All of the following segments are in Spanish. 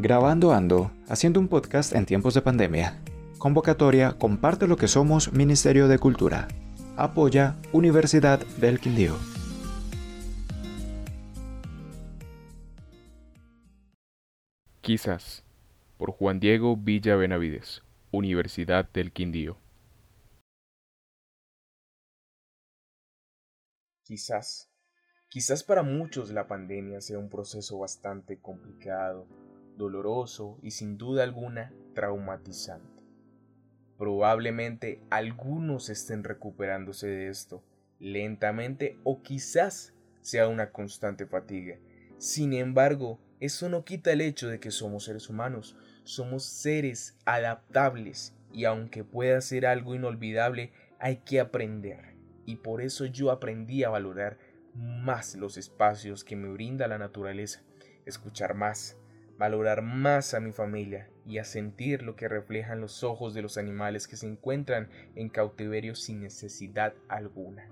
Grabando Ando, haciendo un podcast en tiempos de pandemia. Convocatoria Comparte lo que somos Ministerio de Cultura. Apoya Universidad del Quindío. Quizás, por Juan Diego Villa Benavides, Universidad del Quindío. Quizás, quizás para muchos la pandemia sea un proceso bastante complicado, doloroso y sin duda alguna traumatizante. Probablemente algunos estén recuperándose de esto lentamente o quizás sea una constante fatiga. Sin embargo, eso no quita el hecho de que somos seres humanos, somos seres adaptables y aunque pueda ser algo inolvidable, hay que aprender. Y por eso yo aprendí a valorar más los espacios que me brinda la naturaleza, escuchar más, valorar más a mi familia y a sentir lo que reflejan los ojos de los animales que se encuentran en cautiverio sin necesidad alguna,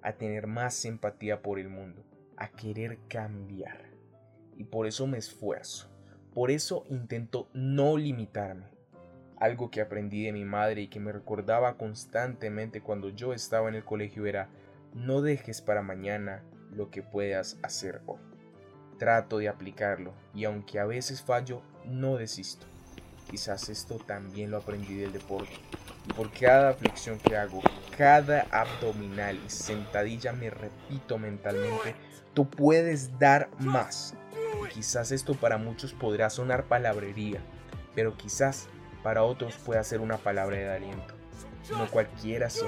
a tener más empatía por el mundo, a querer cambiar. Y por eso me esfuerzo, por eso intento no limitarme. Algo que aprendí de mi madre y que me recordaba constantemente cuando yo estaba en el colegio era, no dejes para mañana lo que puedas hacer hoy trato de aplicarlo y aunque a veces fallo, no desisto. Quizás esto también lo aprendí del deporte. Y por cada flexión que hago, cada abdominal y sentadilla me repito mentalmente, tú puedes dar más. Quizás esto para muchos podrá sonar palabrería, pero quizás para otros pueda ser una palabra de aliento. No cualquiera se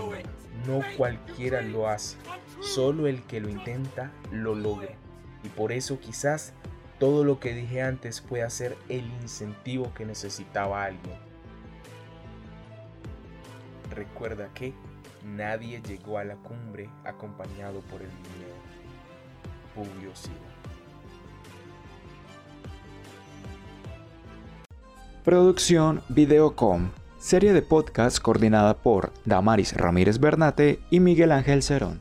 no cualquiera lo hace, solo el que lo intenta lo logra y por eso quizás todo lo que dije antes pueda ser el incentivo que necesitaba alguien. Recuerda que nadie llegó a la cumbre acompañado por el miedo. Publio Producción Videocom, serie de podcast coordinada por Damaris Ramírez Bernate y Miguel Ángel Cerón.